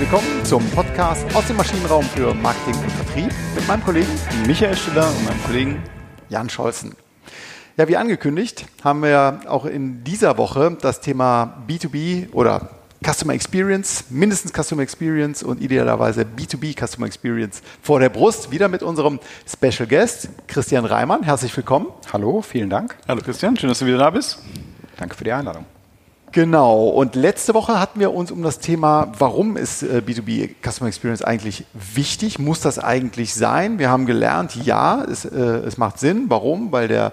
willkommen zum Podcast aus dem Maschinenraum für Marketing und Vertrieb mit meinem Kollegen Michael Stiller und meinem Kollegen Jan Scholzen. Ja, wie angekündigt, haben wir auch in dieser Woche das Thema B2B oder Customer Experience, mindestens Customer Experience und idealerweise B2B Customer Experience vor der Brust. Wieder mit unserem Special Guest, Christian Reimann. Herzlich willkommen. Hallo, vielen Dank. Hallo Christian, schön, dass du wieder da bist. Danke für die Einladung. Genau. Und letzte Woche hatten wir uns um das Thema, warum ist B2B äh, Customer Experience eigentlich wichtig? Muss das eigentlich sein? Wir haben gelernt, ja, es, äh, es macht Sinn. Warum? Weil der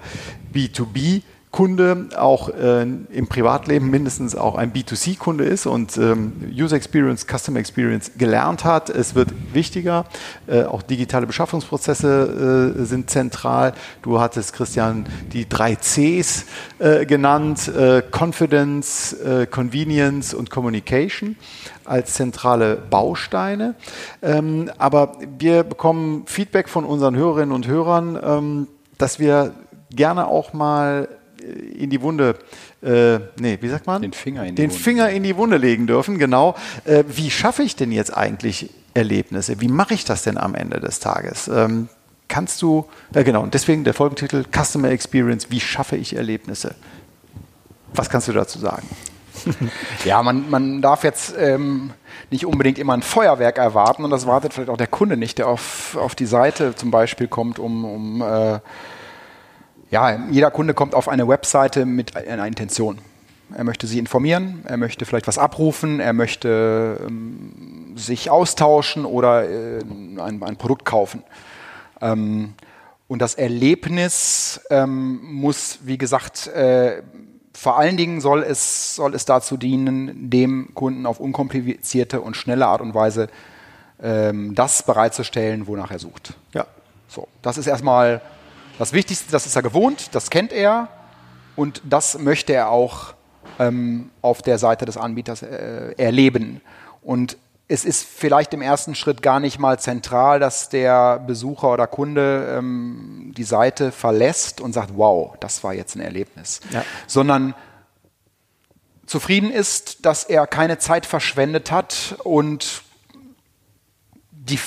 B2B Kunde auch äh, im Privatleben mindestens auch ein B2C-Kunde ist und ähm, User Experience, Customer Experience gelernt hat. Es wird wichtiger. Äh, auch digitale Beschaffungsprozesse äh, sind zentral. Du hattest, Christian, die drei Cs äh, genannt. Äh, Confidence, äh, Convenience und Communication als zentrale Bausteine. Ähm, aber wir bekommen Feedback von unseren Hörerinnen und Hörern, ähm, dass wir gerne auch mal in die Wunde, äh, nee, wie sagt man? Den Finger in die Den Wunde. Finger in die Wunde legen dürfen, genau. Äh, wie schaffe ich denn jetzt eigentlich Erlebnisse? Wie mache ich das denn am Ende des Tages? Ähm, kannst du, ja genau, und deswegen der Folgentitel Customer Experience, wie schaffe ich Erlebnisse? Was kannst du dazu sagen? ja, man, man darf jetzt ähm, nicht unbedingt immer ein Feuerwerk erwarten und das wartet vielleicht auch der Kunde nicht, der auf, auf die Seite zum Beispiel kommt, um, um äh, ja, jeder Kunde kommt auf eine Webseite mit einer Intention. Er möchte Sie informieren, er möchte vielleicht was abrufen, er möchte ähm, sich austauschen oder äh, ein, ein, Produkt kaufen. Ähm, und das Erlebnis ähm, muss, wie gesagt, äh, vor allen Dingen soll es, soll es dazu dienen, dem Kunden auf unkomplizierte und schnelle Art und Weise ähm, das bereitzustellen, wonach er sucht. Ja. So, das ist erstmal das Wichtigste, das ist er gewohnt, das kennt er und das möchte er auch ähm, auf der Seite des Anbieters äh, erleben. Und es ist vielleicht im ersten Schritt gar nicht mal zentral, dass der Besucher oder Kunde ähm, die Seite verlässt und sagt, wow, das war jetzt ein Erlebnis, ja. sondern zufrieden ist, dass er keine Zeit verschwendet hat und die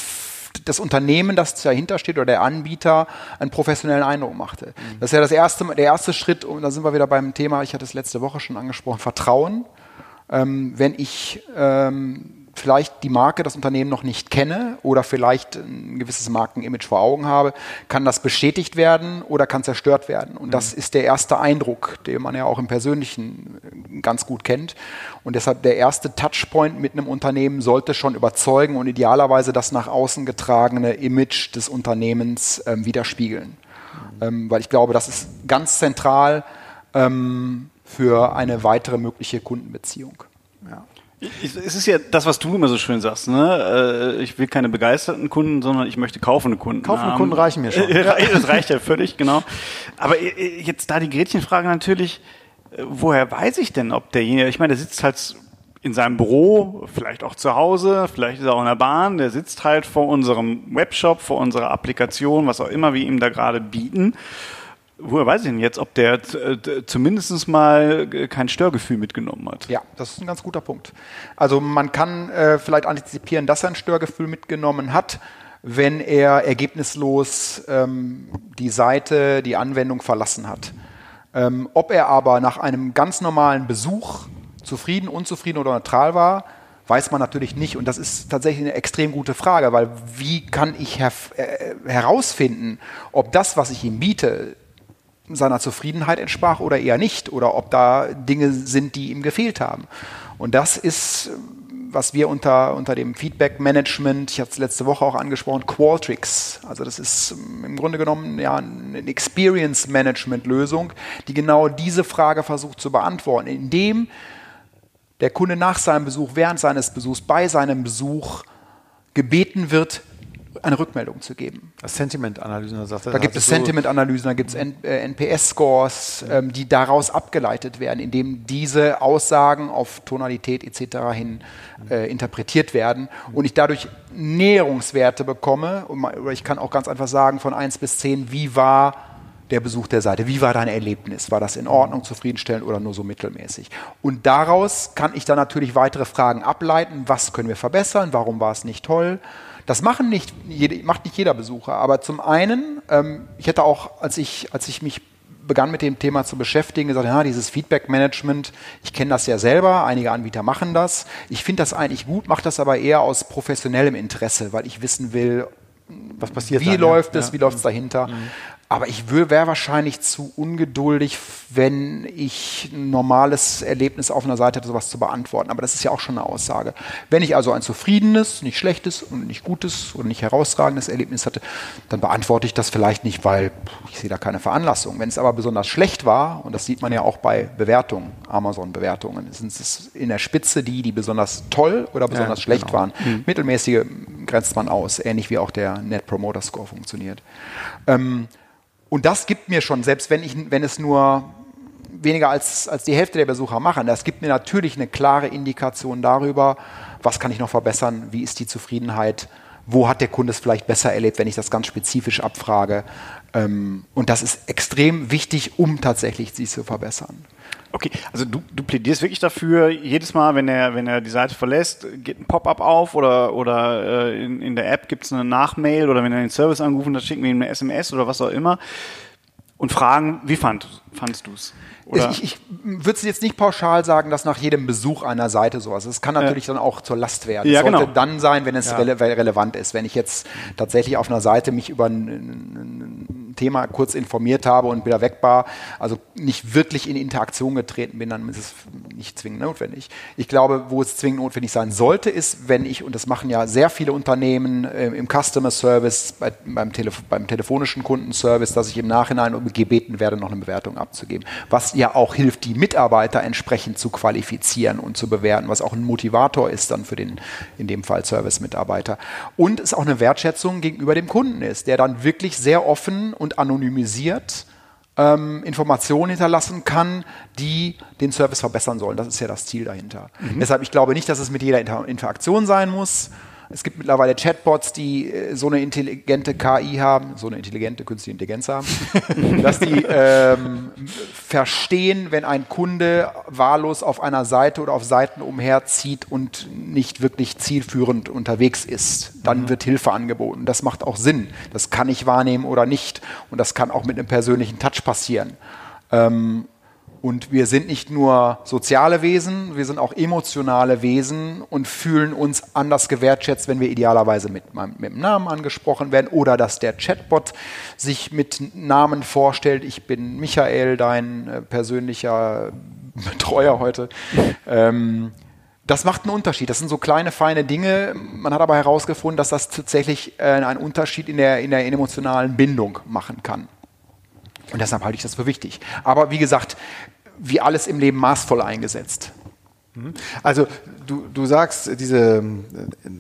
das Unternehmen, das dahinter steht oder der Anbieter einen professionellen Eindruck machte. Mhm. Das ist ja das erste, der erste Schritt, und da sind wir wieder beim Thema, ich hatte es letzte Woche schon angesprochen, Vertrauen. Ähm, wenn ich ähm, vielleicht die Marke, das Unternehmen noch nicht kenne oder vielleicht ein gewisses Markenimage vor Augen habe, kann das bestätigt werden oder kann zerstört werden. Und das mhm. ist der erste Eindruck, den man ja auch im Persönlichen äh, ganz gut kennt. Und deshalb der erste Touchpoint mit einem Unternehmen sollte schon überzeugen und idealerweise das nach außen getragene Image des Unternehmens ähm, widerspiegeln. Mhm. Ähm, weil ich glaube, das ist ganz zentral ähm, für eine weitere mögliche Kundenbeziehung. Ja. Es ist ja das, was du immer so schön sagst. Ne? Äh, ich will keine begeisterten Kunden, sondern ich möchte kaufende Kunden. Kaufende Kunden reichen mir schon. Das reicht ja völlig, genau. Aber äh, jetzt da die Gretchenfrage natürlich, äh, woher weiß ich denn, ob derjenige, ich meine, der sitzt halt in seinem Büro, vielleicht auch zu Hause, vielleicht ist er auch in der Bahn, der sitzt halt vor unserem Webshop, vor unserer Applikation, was auch immer wir ihm da gerade bieten Woher weiß ich denn jetzt, ob der äh, zumindest mal kein Störgefühl mitgenommen hat? Ja, das ist ein ganz guter Punkt. Also man kann äh, vielleicht antizipieren, dass er ein Störgefühl mitgenommen hat, wenn er ergebnislos ähm, die Seite, die Anwendung verlassen hat. Ähm, ob er aber nach einem ganz normalen Besuch zufrieden, unzufrieden oder neutral war, weiß man natürlich nicht. Und das ist tatsächlich eine extrem gute Frage, weil wie kann ich äh, herausfinden, ob das, was ich ihm biete, seiner Zufriedenheit entsprach oder eher nicht oder ob da Dinge sind, die ihm gefehlt haben. Und das ist, was wir unter, unter dem Feedback Management, ich hatte es letzte Woche auch angesprochen, Qualtrics. Also das ist im Grunde genommen ja eine Experience Management Lösung, die genau diese Frage versucht zu beantworten, indem der Kunde nach seinem Besuch, während seines Besuchs, bei seinem Besuch gebeten wird, eine Rückmeldung zu geben. Sentiment-Analysen, sagt er. Da gibt es Sentiment-Analysen, da gibt es NPS-Scores, äh, ähm, die daraus abgeleitet werden, indem diese Aussagen auf Tonalität etc. hin äh, interpretiert werden und ich dadurch Näherungswerte bekomme. Oder ich kann auch ganz einfach sagen, von 1 bis 10, wie war der Besuch der Seite? Wie war dein Erlebnis? War das in Ordnung, zufriedenstellend oder nur so mittelmäßig? Und daraus kann ich dann natürlich weitere Fragen ableiten. Was können wir verbessern? Warum war es nicht toll? Das machen nicht, macht nicht jeder Besucher. Aber zum einen, ähm, ich hätte auch, als ich, als ich mich begann mit dem Thema zu beschäftigen, gesagt, ja, dieses Feedback-Management, ich kenne das ja selber, einige Anbieter machen das. Ich finde das eigentlich gut, mache das aber eher aus professionellem Interesse, weil ich wissen will, was passiert wie dann, läuft ja? es, wie läuft es dahinter. Mhm. Aber ich wäre wahrscheinlich zu ungeduldig, wenn ich ein normales Erlebnis auf einer Seite hätte, sowas zu beantworten. Aber das ist ja auch schon eine Aussage. Wenn ich also ein zufriedenes, nicht schlechtes und nicht gutes oder nicht herausragendes Erlebnis hatte, dann beantworte ich das vielleicht nicht, weil ich sehe da keine Veranlassung. Wenn es aber besonders schlecht war, und das sieht man ja auch bei Bewertungen, Amazon-Bewertungen, sind es in der Spitze die, die besonders toll oder besonders ja, schlecht genau. waren. Mhm. Mittelmäßige grenzt man aus, ähnlich wie auch der Net Promoter Score funktioniert. Ähm, und das gibt mir schon, selbst wenn, ich, wenn es nur weniger als, als die Hälfte der Besucher machen, das gibt mir natürlich eine klare Indikation darüber, was kann ich noch verbessern, wie ist die Zufriedenheit, wo hat der Kunde es vielleicht besser erlebt, wenn ich das ganz spezifisch abfrage. Ähm, und das ist extrem wichtig, um tatsächlich sie zu verbessern. Okay, also du, du plädierst wirklich dafür, jedes Mal, wenn er, wenn er die Seite verlässt, geht ein Pop-up auf oder, oder äh, in, in der App gibt es eine Nachmail oder wenn er den Service angerufen hat, schicken wir ihm eine SMS oder was auch immer und fragen, wie fand, fandest du es? Ich, ich würde jetzt nicht pauschal sagen, dass nach jedem Besuch einer Seite sowas ist. Es kann natürlich ja. dann auch zur Last werden. Ja, es sollte genau. dann sein, wenn es ja. rele relevant ist. Wenn ich jetzt tatsächlich auf einer Seite mich über ein, ein Thema kurz informiert habe und wieder weg war, also nicht wirklich in Interaktion getreten bin, dann ist es nicht zwingend notwendig. Ich glaube, wo es zwingend notwendig sein sollte, ist, wenn ich, und das machen ja sehr viele Unternehmen äh, im Customer Service, bei, beim, Telef beim telefonischen Kundenservice, dass ich im Nachhinein gebeten werde, noch eine Bewertung abzugeben. Was ja auch hilft, die Mitarbeiter entsprechend zu qualifizieren und zu bewerten, was auch ein Motivator ist dann für den, in dem Fall Service-Mitarbeiter. Und es auch eine Wertschätzung gegenüber dem Kunden ist, der dann wirklich sehr offen und anonymisiert ähm, Informationen hinterlassen kann, die den Service verbessern sollen. Das ist ja das Ziel dahinter. Mhm. Deshalb, ich glaube nicht, dass es mit jeder Inter Interaktion sein muss. Es gibt mittlerweile Chatbots, die äh, so eine intelligente KI haben, so eine intelligente künstliche Intelligenz haben, dass die ähm, verstehen, wenn ein Kunde wahllos auf einer Seite oder auf Seiten umherzieht und nicht wirklich zielführend unterwegs ist. Dann mhm. wird Hilfe angeboten. Das macht auch Sinn. Das kann ich wahrnehmen oder nicht. Und das kann auch mit einem persönlichen Touch passieren. Ähm, und wir sind nicht nur soziale Wesen, wir sind auch emotionale Wesen und fühlen uns anders gewertschätzt, wenn wir idealerweise mit, mit dem Namen angesprochen werden oder dass der Chatbot sich mit Namen vorstellt. Ich bin Michael, dein äh, persönlicher Betreuer heute. Ähm, das macht einen Unterschied. Das sind so kleine, feine Dinge. Man hat aber herausgefunden, dass das tatsächlich äh, einen Unterschied in der, in der emotionalen Bindung machen kann. Und deshalb halte ich das für wichtig. Aber wie gesagt, wie alles im Leben maßvoll eingesetzt. Mhm. Also du, du sagst, diese äh,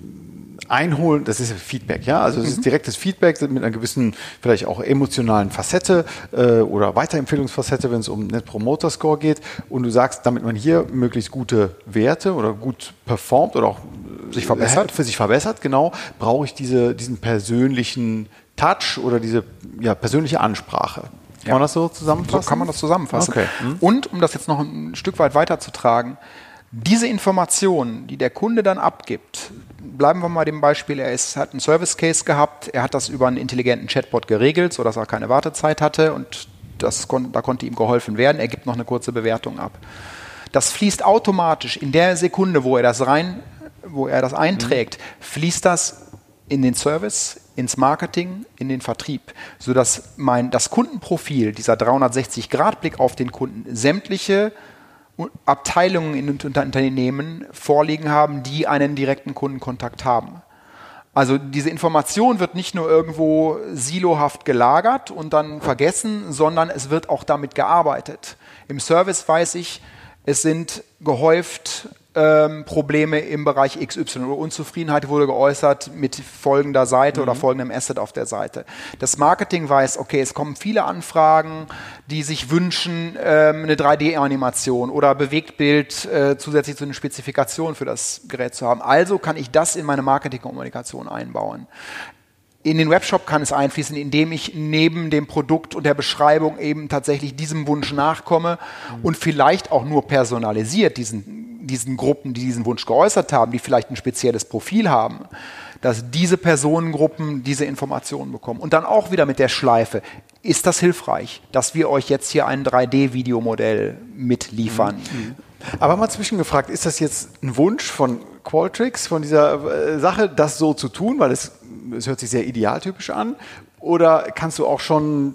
Einholen, das ist Feedback, ja. Also es ist mhm. direktes Feedback mit einer gewissen, vielleicht auch emotionalen Facette äh, oder Weiterempfehlungsfacette, wenn es um Net Promoter Score geht. Und du sagst, damit man hier möglichst gute Werte oder gut performt oder auch sich verbessert, für sich verbessert, genau, brauche ich diese, diesen persönlichen Touch oder diese ja, persönliche Ansprache. Kann man das so zusammenfassen? So kann man das zusammenfassen. Okay. Mhm. Und um das jetzt noch ein Stück weit weiterzutragen, diese Informationen, die der Kunde dann abgibt, bleiben wir mal dem Beispiel, er ist, hat einen Service Case gehabt, er hat das über einen intelligenten Chatbot geregelt, sodass er keine Wartezeit hatte und das da konnte ihm geholfen werden. Er gibt noch eine kurze Bewertung ab. Das fließt automatisch in der Sekunde, wo er das rein, wo er das einträgt, mhm. fließt das in den Service, ins Marketing, in den Vertrieb, sodass mein, das Kundenprofil, dieser 360-Grad-Blick auf den Kunden, sämtliche Abteilungen in Unternehmen vorliegen haben, die einen direkten Kundenkontakt haben. Also diese Information wird nicht nur irgendwo silohaft gelagert und dann vergessen, sondern es wird auch damit gearbeitet. Im Service weiß ich, es sind gehäuft ähm, Probleme im Bereich XY oder Unzufriedenheit wurde geäußert mit folgender Seite mhm. oder folgendem Asset auf der Seite. Das Marketing weiß, okay, es kommen viele Anfragen, die sich wünschen, ähm, eine 3D-Animation oder Bewegtbild äh, zusätzlich zu den Spezifikationen für das Gerät zu haben. Also kann ich das in meine Marketingkommunikation einbauen. in den Webshop kann es einfließen, indem ich neben dem Produkt und der Beschreibung eben tatsächlich diesem Wunsch nachkomme mhm. und vielleicht auch nur personalisiert diesen, diesen Gruppen, die diesen Wunsch geäußert haben, die vielleicht ein spezielles Profil haben, dass diese Personengruppen diese Informationen bekommen. Und dann auch wieder mit der Schleife. Ist das hilfreich, dass wir euch jetzt hier ein 3D-Videomodell mitliefern? Mhm. Aber mal zwischengefragt, ist das jetzt ein Wunsch von Qualtrics, von dieser äh, Sache, das so zu tun, weil es es hört sich sehr idealtypisch an. Oder kannst du auch schon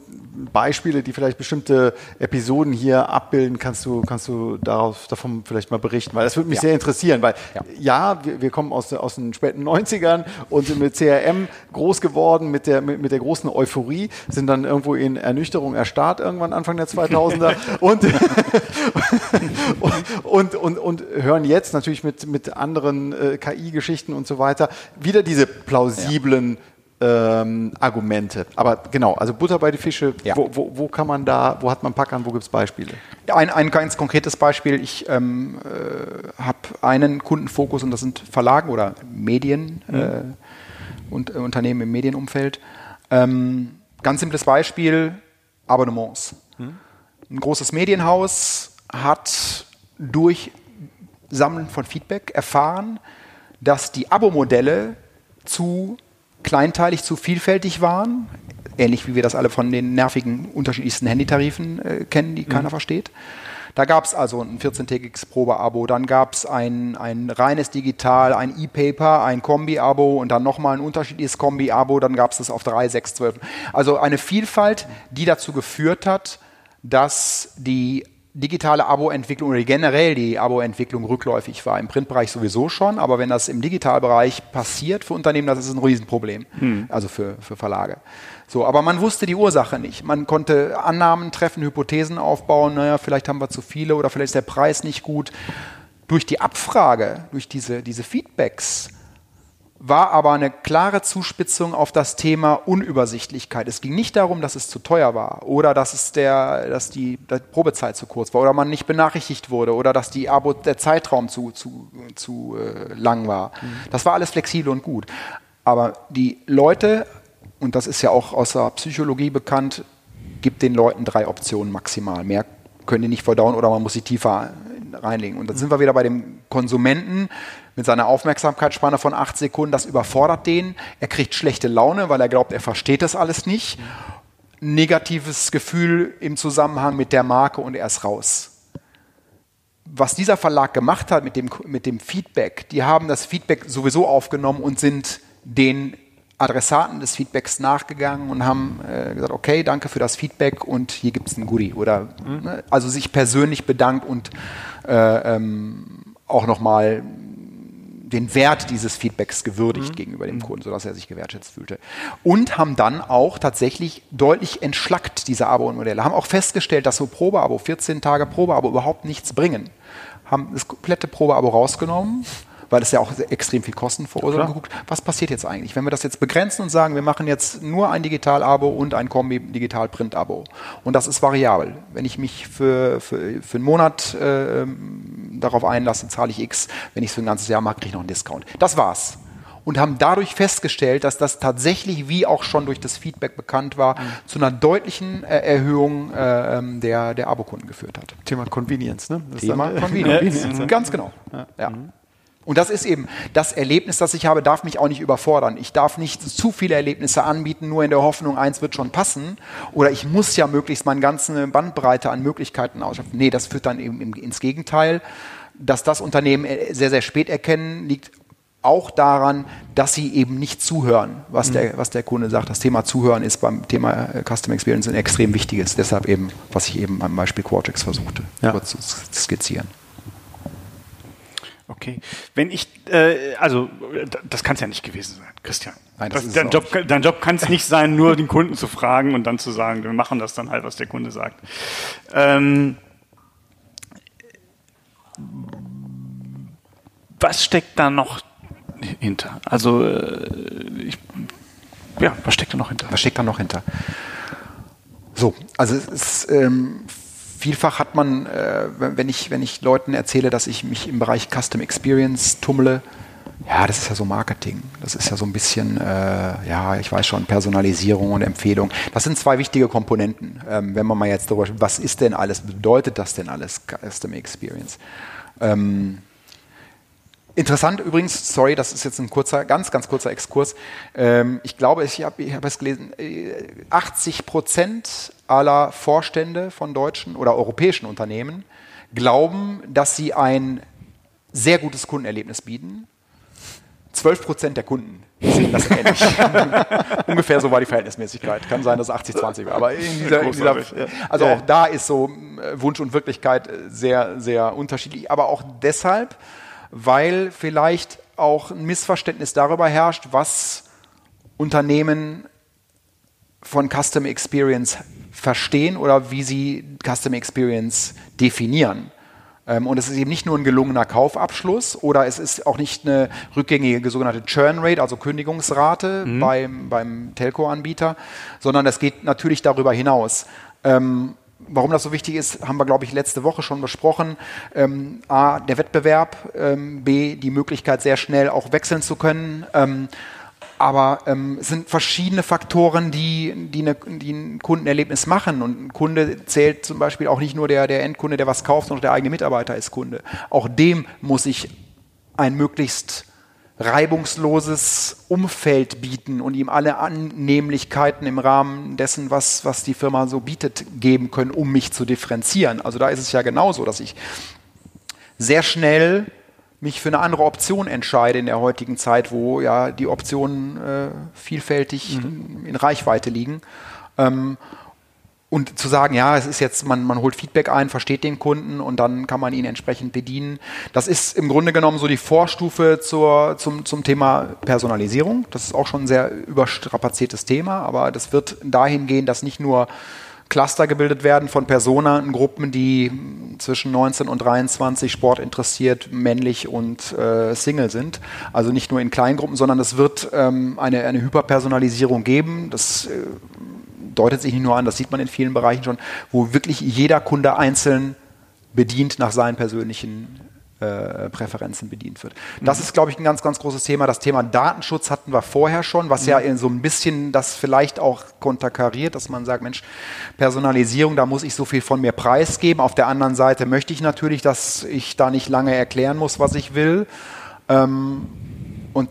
Beispiele, die vielleicht bestimmte Episoden hier abbilden, kannst du, kannst du darauf, davon vielleicht mal berichten? Weil das würde mich ja. sehr interessieren, weil ja, ja wir, wir, kommen aus, aus den späten 90ern und sind mit CRM groß geworden, mit der, mit, mit der großen Euphorie, sind dann irgendwo in Ernüchterung erstarrt irgendwann Anfang der 2000er und, und, und, und, hören jetzt natürlich mit, mit anderen äh, KI-Geschichten und so weiter wieder diese plausiblen ja ähm, Argumente. Aber genau, also Butter bei die Fische, ja. wo, wo, wo, kann man da, wo hat man Packern, wo gibt es Beispiele? Ein, ein ganz konkretes Beispiel, ich ähm, äh, habe einen Kundenfokus und das sind Verlagen oder Medien mhm. äh, und äh, Unternehmen im Medienumfeld. Ähm, ganz simples Beispiel, Abonnements. Mhm. Ein großes Medienhaus hat durch Sammeln von Feedback erfahren, dass die Abo-Modelle zu kleinteilig zu vielfältig waren, ähnlich wie wir das alle von den nervigen unterschiedlichsten Handytarifen äh, kennen, die mhm. keiner versteht. Da gab es also ein 14-tägiges Probeabo, dann gab es ein, ein reines Digital, ein E-Paper, ein Kombi-Abo und dann nochmal ein unterschiedliches Kombi-Abo, dann gab es das auf 3, 6, 12. Also eine Vielfalt, die dazu geführt hat, dass die digitale Abo-Entwicklung oder generell die Abo-Entwicklung rückläufig war. Im Printbereich sowieso schon, aber wenn das im Digitalbereich passiert für Unternehmen, das ist ein Riesenproblem. Hm. Also für, für Verlage. So, aber man wusste die Ursache nicht. Man konnte Annahmen treffen, Hypothesen aufbauen, naja, vielleicht haben wir zu viele oder vielleicht ist der Preis nicht gut. Durch die Abfrage, durch diese, diese Feedbacks war aber eine klare Zuspitzung auf das Thema Unübersichtlichkeit. Es ging nicht darum, dass es zu teuer war oder dass, es der, dass die, die Probezeit zu kurz war oder man nicht benachrichtigt wurde oder dass die Abo, der Zeitraum zu, zu, zu äh, lang war. Mhm. Das war alles flexibel und gut. Aber die Leute, und das ist ja auch aus der Psychologie bekannt, gibt den Leuten drei Optionen maximal. Mehr können die nicht verdauen oder man muss sie tiefer reinlegen. Und dann sind wir wieder bei dem Konsumenten mit seiner Aufmerksamkeitsspanne von acht Sekunden. Das überfordert den. Er kriegt schlechte Laune, weil er glaubt, er versteht das alles nicht. Negatives Gefühl im Zusammenhang mit der Marke und er ist raus. Was dieser Verlag gemacht hat mit dem, mit dem Feedback, die haben das Feedback sowieso aufgenommen und sind den Adressaten des Feedbacks nachgegangen und haben äh, gesagt, okay, danke für das Feedback und hier gibt es ein Goodie. Oder mhm. ne, also sich persönlich bedankt und äh, ähm, auch nochmal den Wert dieses Feedbacks gewürdigt mhm. gegenüber dem mhm. Kunden, sodass er sich gewertschätzt fühlte. Und haben dann auch tatsächlich deutlich entschlackt diese Abo-Modelle, haben auch festgestellt, dass so Probeabo, 14 Tage Probeabo überhaupt nichts bringen. Haben das komplette Probeabo rausgenommen weil es ja auch extrem viel Kosten verursacht. Geguckt, was passiert jetzt eigentlich, wenn wir das jetzt begrenzen und sagen, wir machen jetzt nur ein Digital-Abo und ein Kombi-Digital-Print-Abo. Und das ist variabel. Wenn ich mich für, für, für einen Monat äh, darauf einlasse, zahle ich X. Wenn ich es für ein ganzes Jahr mache, kriege ich noch einen Discount. Das war's und haben dadurch festgestellt, dass das tatsächlich, wie auch schon durch das Feedback bekannt war, mhm. zu einer deutlichen äh, Erhöhung äh, der, der Abokunden geführt hat. Thema Convenience, ne? Das Thema Convenience. Ganz genau. Ja. ja. Mhm. Und das ist eben das Erlebnis, das ich habe, darf mich auch nicht überfordern. Ich darf nicht zu viele Erlebnisse anbieten, nur in der Hoffnung, eins wird schon passen. Oder ich muss ja möglichst meine ganze Bandbreite an Möglichkeiten ausschöpfen. Nee, das führt dann eben ins Gegenteil. Dass das Unternehmen äh, sehr, sehr spät erkennen, liegt auch daran, dass sie eben nicht zuhören, was, mhm. der, was der Kunde sagt. Das Thema Zuhören ist beim Thema äh, Custom Experience ein extrem wichtiges. Deshalb eben, was ich eben am Beispiel Quartex versuchte, ja. kurz zu skizzieren. Okay. Wenn ich, äh, also das kann es ja nicht gewesen sein, Christian. Nein, das, das dein, Job, dein Job kann es nicht sein, nur den Kunden zu fragen und dann zu sagen, wir machen das dann halt, was der Kunde sagt. Ähm, was steckt da noch hinter? Also, äh, ich, ja, was steckt da noch hinter? Was steckt da noch hinter? So, also es ist ähm, vielfach hat man, äh, wenn, ich, wenn ich Leuten erzähle, dass ich mich im Bereich Custom Experience tummle, ja, das ist ja so Marketing. Das ist ja so ein bisschen, äh, ja, ich weiß schon, Personalisierung und Empfehlung. Das sind zwei wichtige Komponenten. Ähm, wenn man mal jetzt darüber, was ist denn alles, bedeutet das denn alles Customer Experience? Ähm, Interessant übrigens, sorry, das ist jetzt ein kurzer, ganz, ganz kurzer Exkurs. Ähm, ich glaube, ich habe ich hab es gelesen, 80 äh, Prozent aller Vorstände von deutschen oder europäischen Unternehmen glauben, dass sie ein sehr gutes Kundenerlebnis bieten. 12 Prozent der Kunden sehen das ähnlich. Ungefähr so war die Verhältnismäßigkeit. Kann sein, dass es 80-20 war. Aber in dieser, in dieser, also auch da ist so äh, Wunsch und Wirklichkeit sehr, sehr unterschiedlich. Aber auch deshalb, weil vielleicht auch ein Missverständnis darüber herrscht, was Unternehmen von Custom Experience verstehen oder wie sie Custom Experience definieren. Ähm, und es ist eben nicht nur ein gelungener Kaufabschluss oder es ist auch nicht eine rückgängige sogenannte Churn Rate, also Kündigungsrate mhm. beim, beim Telco-Anbieter, sondern es geht natürlich darüber hinaus. Ähm, Warum das so wichtig ist, haben wir, glaube ich, letzte Woche schon besprochen. Ähm, A, der Wettbewerb, ähm, B, die Möglichkeit, sehr schnell auch wechseln zu können. Ähm, aber ähm, es sind verschiedene Faktoren, die, die, eine, die, ein Kundenerlebnis machen. Und ein Kunde zählt zum Beispiel auch nicht nur der, der Endkunde, der was kauft, sondern der eigene Mitarbeiter ist Kunde. Auch dem muss ich ein möglichst reibungsloses Umfeld bieten und ihm alle Annehmlichkeiten im Rahmen dessen, was, was die Firma so bietet, geben können, um mich zu differenzieren. Also da ist es ja genauso, dass ich sehr schnell mich für eine andere Option entscheide in der heutigen Zeit, wo ja die Optionen äh, vielfältig mhm. in Reichweite liegen. Ähm, und zu sagen, ja, es ist jetzt, man, man holt Feedback ein, versteht den Kunden und dann kann man ihn entsprechend bedienen. Das ist im Grunde genommen so die Vorstufe zur, zum, zum Thema Personalisierung. Das ist auch schon ein sehr überstrapaziertes Thema, aber das wird dahin gehen, dass nicht nur Cluster gebildet werden von Personengruppen, die zwischen 19 und 23 Sport interessiert, männlich und äh, Single sind. Also nicht nur in Kleingruppen, sondern es wird ähm, eine, eine Hyperpersonalisierung geben. Das äh, deutet sich nicht nur an, das sieht man in vielen Bereichen schon, wo wirklich jeder Kunde einzeln bedient nach seinen persönlichen äh, Präferenzen bedient wird. Das mhm. ist, glaube ich, ein ganz, ganz großes Thema. Das Thema Datenschutz hatten wir vorher schon, was mhm. ja in so ein bisschen das vielleicht auch konterkariert, dass man sagt, Mensch, Personalisierung, da muss ich so viel von mir preisgeben. Auf der anderen Seite möchte ich natürlich, dass ich da nicht lange erklären muss, was ich will. Ähm, und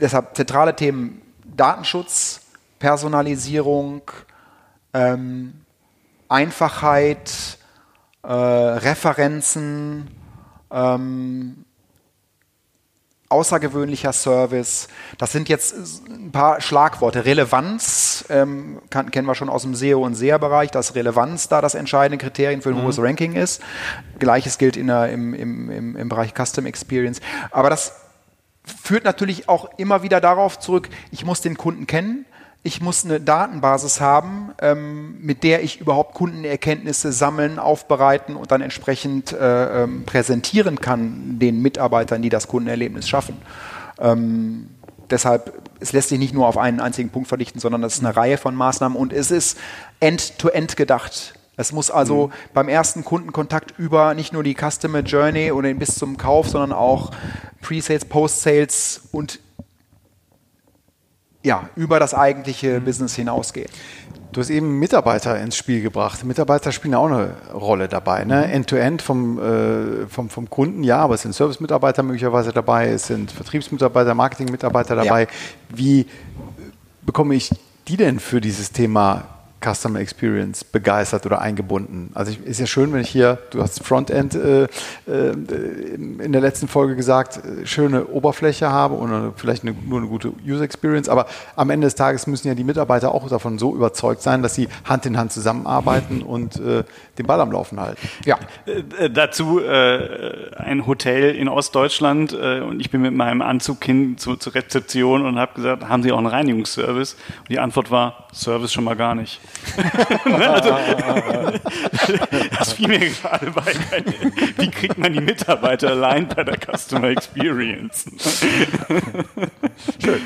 deshalb zentrale Themen Datenschutz, Personalisierung, ähm, Einfachheit, äh, Referenzen, ähm, außergewöhnlicher Service. Das sind jetzt ein paar Schlagworte. Relevanz ähm, kann, kennen wir schon aus dem SEO- und SEA-Bereich, dass Relevanz da das entscheidende Kriterium für ein mhm. hohes Ranking ist. Gleiches gilt in der, im, im, im, im Bereich Custom Experience. Aber das führt natürlich auch immer wieder darauf zurück, ich muss den Kunden kennen ich muss eine Datenbasis haben, ähm, mit der ich überhaupt Kundenerkenntnisse sammeln, aufbereiten und dann entsprechend äh, ähm, präsentieren kann den Mitarbeitern, die das Kundenerlebnis schaffen. Ähm, deshalb, es lässt sich nicht nur auf einen einzigen Punkt verdichten, sondern es ist eine Reihe von Maßnahmen und es ist end-to-end -end gedacht. Es muss also mhm. beim ersten Kundenkontakt über nicht nur die Customer Journey oder bis zum Kauf, sondern auch Pre-Sales, Post-Sales und ja, über das eigentliche mhm. Business hinausgehen. Du hast eben Mitarbeiter ins Spiel gebracht. Mitarbeiter spielen auch eine Rolle dabei. Ne? Mhm. End-to-end vom, äh, vom, vom Kunden, ja, aber es sind Service-Mitarbeiter möglicherweise dabei, es sind Vertriebsmitarbeiter, Marketing-Mitarbeiter dabei. Ja. Wie bekomme ich die denn für dieses Thema Customer Experience begeistert oder eingebunden. Also ich, ist ja schön, wenn ich hier, du hast Frontend äh, äh, in der letzten Folge gesagt, äh, schöne Oberfläche habe und vielleicht eine, nur eine gute User Experience, aber am Ende des Tages müssen ja die Mitarbeiter auch davon so überzeugt sein, dass sie Hand in Hand zusammenarbeiten und äh, den Ball am Laufen halten. Ja. Äh, dazu äh, ein Hotel in Ostdeutschland und ich bin mit meinem Anzug hin zu, zur Rezeption und habe gesagt, haben Sie auch einen Reinigungsservice? Und die Antwort war, Service schon mal gar nicht. also, das fiel mir gerade bei. Wie kriegt man die Mitarbeiter allein bei der Customer Experience? Schön.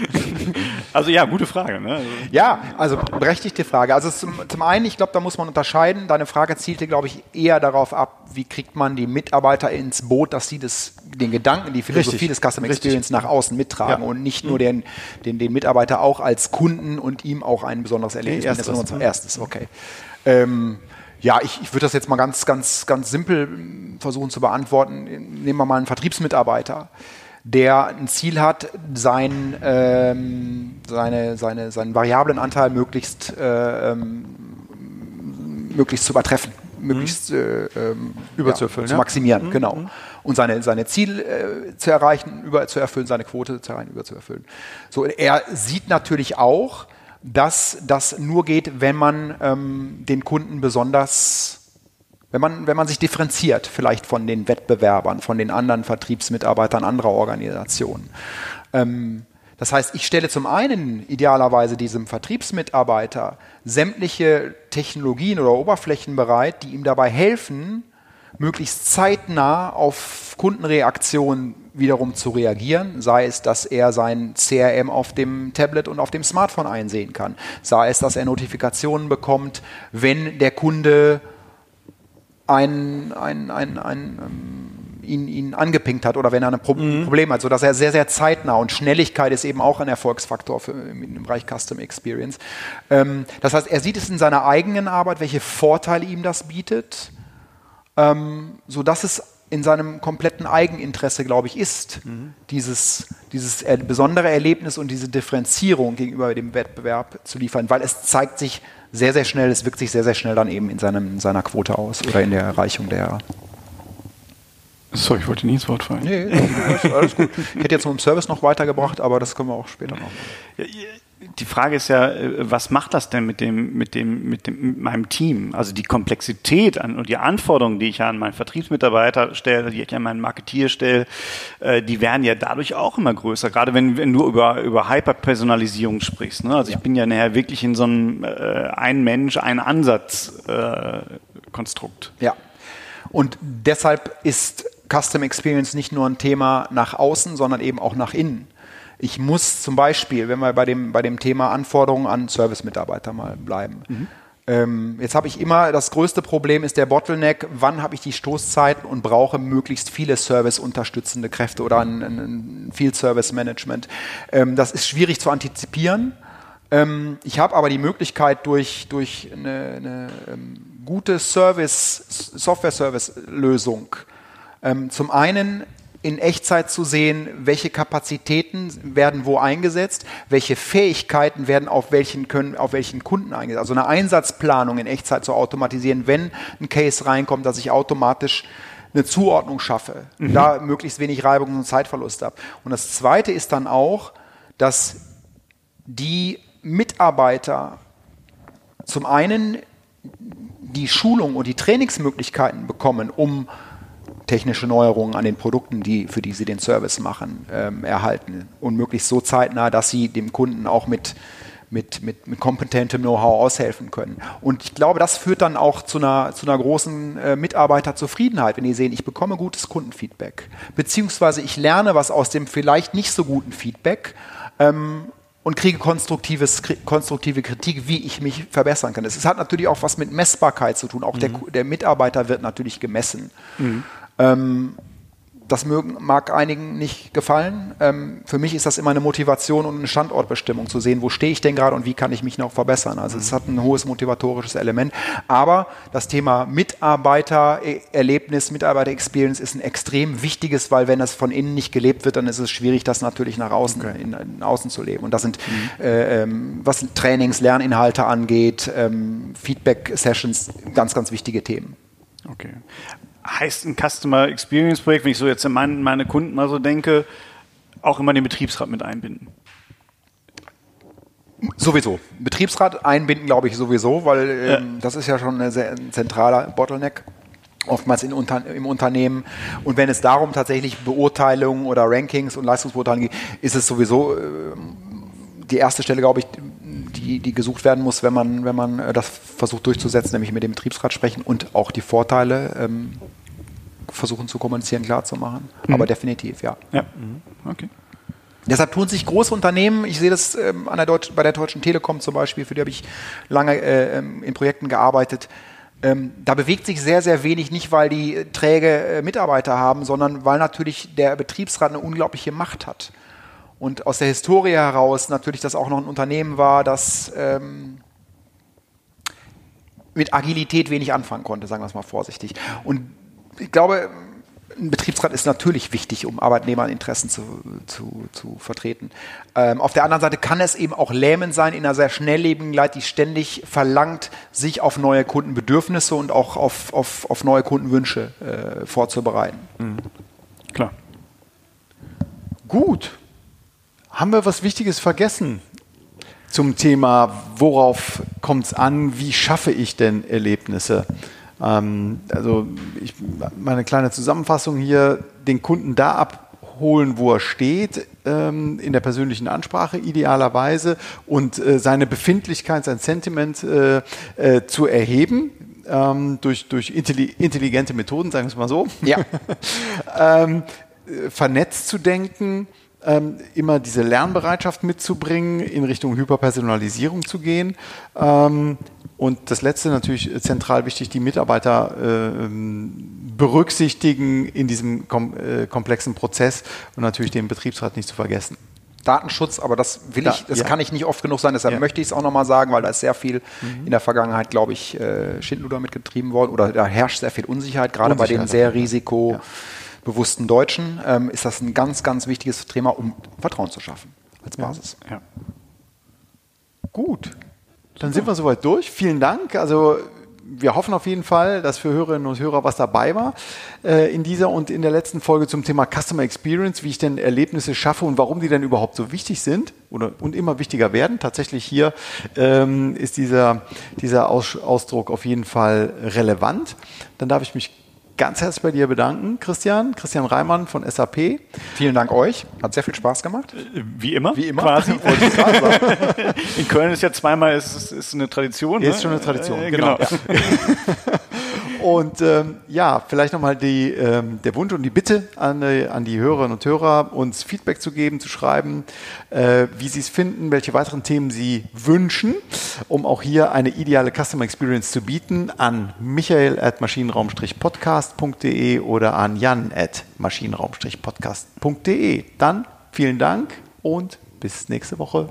Also ja, gute Frage. Ne? Ja, also berechtigte Frage. Also zum, zum einen, ich glaube, da muss man unterscheiden. Deine Frage zielte, glaube ich, eher darauf ab, wie kriegt man die Mitarbeiter ins Boot, dass sie das, den Gedanken, die Philosophie Richtig. des Customer Experience Richtig. nach außen mittragen ja. und nicht nur mhm. den, den, den Mitarbeiter auch als Kunden und ihm auch ein besonderes Erlebnis. Nee, erstes, erstes, okay. Ähm, ja, ich, ich würde das jetzt mal ganz, ganz, ganz simpel versuchen zu beantworten. Nehmen wir mal einen Vertriebsmitarbeiter, der ein Ziel hat, sein, ähm, seine, seine, seinen variablen Anteil möglichst, äh, ähm, möglichst zu übertreffen, möglichst äh, ähm, überzuerfüllen, ja, zu maximieren, ja? genau. Mhm. Und seine, seine Ziel äh, zu erreichen, über zu erfüllen, seine Quote zu erreichen, über zu erfüllen. So, er sieht natürlich auch, dass das nur geht, wenn man ähm, den Kunden besonders wenn man, wenn man sich differenziert, vielleicht von den Wettbewerbern, von den anderen Vertriebsmitarbeitern anderer Organisationen. Ähm, das heißt, ich stelle zum einen idealerweise diesem Vertriebsmitarbeiter sämtliche Technologien oder Oberflächen bereit, die ihm dabei helfen, möglichst zeitnah auf Kundenreaktionen wiederum zu reagieren, sei es, dass er sein CRM auf dem Tablet und auf dem Smartphone einsehen kann, sei es, dass er Notifikationen bekommt, wenn der Kunde ein, ein, ein, ein ähm, ihn, ihn angepinkt hat oder wenn er ein Pro mhm. Problem hat, sodass er sehr, sehr zeitnah und Schnelligkeit ist eben auch ein Erfolgsfaktor für, im Bereich Custom Experience. Ähm, das heißt, er sieht es in seiner eigenen Arbeit, welche Vorteile ihm das bietet, ähm, sodass es in seinem kompletten Eigeninteresse, glaube ich, ist, mhm. dieses, dieses er besondere Erlebnis und diese Differenzierung gegenüber dem Wettbewerb zu liefern, weil es zeigt sich sehr, sehr schnell, es wirkt sich sehr, sehr schnell dann eben in, seinem, in seiner Quote aus oder in der Erreichung der. So, ich wollte nie ins Wort fallen. Nee, alles gut. Ich hätte jetzt noch einen Service noch weitergebracht, aber das können wir auch später noch. Ja, die Frage ist ja, äh, was macht das denn mit dem, mit dem, mit dem, mit meinem Team? Also die Komplexität an, und die Anforderungen, die ich an meinen Vertriebsmitarbeiter stelle, die ich an meinen Marketier stelle, äh, die werden ja dadurch auch immer größer. Gerade wenn, wenn du über, über Hyperpersonalisierung sprichst. Ne? Also ja. ich bin ja nachher wirklich in so einem äh, ein Mensch, ein Ansatz äh, Konstrukt. Ja. Und deshalb ist Custom Experience nicht nur ein Thema nach außen, sondern eben auch nach innen. Ich muss zum Beispiel, wenn wir bei dem, bei dem Thema Anforderungen an Service-Mitarbeiter mal bleiben, mhm. ähm, jetzt habe ich immer, das größte Problem ist der Bottleneck, wann habe ich die Stoßzeiten und brauche möglichst viele Service-unterstützende Kräfte oder ein, ein Field-Service-Management. Ähm, das ist schwierig zu antizipieren. Ähm, ich habe aber die Möglichkeit durch, durch eine, eine ähm, gute Service, Software-Service-Lösung, ähm, zum einen in Echtzeit zu sehen, welche Kapazitäten werden wo eingesetzt, welche Fähigkeiten werden auf welchen, können, auf welchen Kunden eingesetzt. Also eine Einsatzplanung in Echtzeit zu automatisieren, wenn ein Case reinkommt, dass ich automatisch eine Zuordnung schaffe, mhm. da möglichst wenig Reibung und Zeitverlust habe. Und das Zweite ist dann auch, dass die Mitarbeiter zum einen die Schulung und die Trainingsmöglichkeiten bekommen, um technische Neuerungen an den Produkten, die, für die sie den Service machen, ähm, erhalten. Und möglichst so zeitnah, dass sie dem Kunden auch mit, mit, mit, mit kompetentem Know-how aushelfen können. Und ich glaube, das führt dann auch zu einer, zu einer großen äh, Mitarbeiterzufriedenheit, wenn die sehen, ich bekomme gutes Kundenfeedback. Beziehungsweise ich lerne was aus dem vielleicht nicht so guten Feedback. Ähm, und kriege konstruktives, konstruktive Kritik, wie ich mich verbessern kann. Es hat natürlich auch was mit Messbarkeit zu tun. Auch mhm. der, der, Mitarbeiter wird natürlich gemessen. Mhm. Ähm, das mögen, mag einigen nicht gefallen. Ähm, für mich ist das immer eine Motivation und eine Standortbestimmung zu sehen, wo stehe ich denn gerade und wie kann ich mich noch verbessern. Also es hat ein hohes motivatorisches Element. Aber das Thema Mitarbeitererlebnis, Mitarbeiter-Experience ist ein extrem wichtiges, weil wenn das von innen nicht gelebt wird, dann ist es schwierig, das natürlich nach außen, okay. in, in, außen zu leben. Und das sind, mhm. äh, ähm, was Trainings, Lerninhalte angeht, ähm, Feedback-Sessions, ganz, ganz wichtige Themen. Okay heißt ein Customer Experience Projekt, wenn ich so jetzt an meine, meine Kunden mal so denke, auch immer den Betriebsrat mit einbinden? Sowieso. Betriebsrat einbinden, glaube ich, sowieso, weil ähm, ja. das ist ja schon ein sehr zentraler Bottleneck oftmals in unter, im Unternehmen. Und wenn es darum tatsächlich Beurteilungen oder Rankings und Leistungsbeurteilungen geht, ist es sowieso äh, die erste Stelle, glaube ich, die die, gesucht werden muss, wenn man, wenn man äh, das versucht durchzusetzen, nämlich mit dem Betriebsrat sprechen und auch die Vorteile ähm, versuchen zu kommunizieren, klar zu machen. Mhm. Aber definitiv, ja. Ja, mhm. okay. Deshalb tun sich große Unternehmen, ich sehe das ähm, an der Deutsch, bei der Deutschen Telekom zum Beispiel, für die habe ich lange äh, ähm, in Projekten gearbeitet, ähm, da bewegt sich sehr, sehr wenig, nicht weil die äh, träge äh, Mitarbeiter haben, sondern weil natürlich der Betriebsrat eine unglaubliche Macht hat. Und aus der Historie heraus natürlich das auch noch ein Unternehmen war, das ähm, mit Agilität wenig anfangen konnte, sagen wir es mal vorsichtig. Und ich glaube, ein Betriebsrat ist natürlich wichtig, um Arbeitnehmerinteressen zu, zu, zu vertreten. Ähm, auf der anderen Seite kann es eben auch lähmend sein in einer sehr schnelllebigen Leid, die ständig verlangt, sich auf neue Kundenbedürfnisse und auch auf, auf, auf neue Kundenwünsche äh, vorzubereiten. Mhm. Klar. Gut. Haben wir was Wichtiges vergessen zum Thema, worauf kommt es an, wie schaffe ich denn Erlebnisse? Ähm, also ich, meine kleine Zusammenfassung hier, den Kunden da abholen, wo er steht, ähm, in der persönlichen Ansprache idealerweise und äh, seine Befindlichkeit, sein Sentiment äh, äh, zu erheben, ähm, durch, durch intelligente Methoden, sagen wir es mal so. Ja. ähm, vernetzt zu denken, ähm, immer diese Lernbereitschaft mitzubringen, in Richtung Hyperpersonalisierung zu gehen. Ähm, und das Letzte natürlich zentral wichtig, die Mitarbeiter äh, berücksichtigen in diesem kom äh, komplexen Prozess und natürlich den Betriebsrat nicht zu vergessen. Datenschutz, aber das will ich, das ja. kann ich nicht oft genug sein, deshalb ja. möchte ich es auch nochmal sagen, weil da ist sehr viel mhm. in der Vergangenheit, glaube ich, äh, Schindluder mitgetrieben worden oder da herrscht sehr viel Unsicherheit, gerade Unsicherheit bei den sehr risiko ja bewussten Deutschen, ähm, ist das ein ganz, ganz wichtiges Thema, um Vertrauen zu schaffen als Basis. Ja. ja. Gut, dann sind wir soweit durch. Vielen Dank. Also wir hoffen auf jeden Fall, dass für Hörerinnen und Hörer was dabei war äh, in dieser und in der letzten Folge zum Thema Customer Experience, wie ich denn Erlebnisse schaffe und warum die denn überhaupt so wichtig sind oder, und immer wichtiger werden. Tatsächlich hier ähm, ist dieser, dieser Aus, Ausdruck auf jeden Fall relevant. Dann darf ich mich ganz herzlich bei dir bedanken, Christian. Christian Reimann von SAP. Vielen Dank euch. Hat sehr viel Spaß gemacht. Wie immer. Wie immer. Quasi. In Köln ist ja zweimal ist, ist eine Tradition. Ist ne? schon eine Tradition. Äh, genau. genau. Ja. Und ähm, ja, vielleicht nochmal die, ähm, der Wunsch und die Bitte an, äh, an die Hörerinnen und Hörer, uns Feedback zu geben, zu schreiben, äh, wie Sie es finden, welche weiteren Themen Sie wünschen, um auch hier eine ideale Customer Experience zu bieten, an michael at maschinenraum-podcast.de oder an jan at maschinenraum-podcast.de. Dann vielen Dank und bis nächste Woche.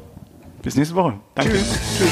Bis nächste Woche. Danke. Tschüss. Tschüss.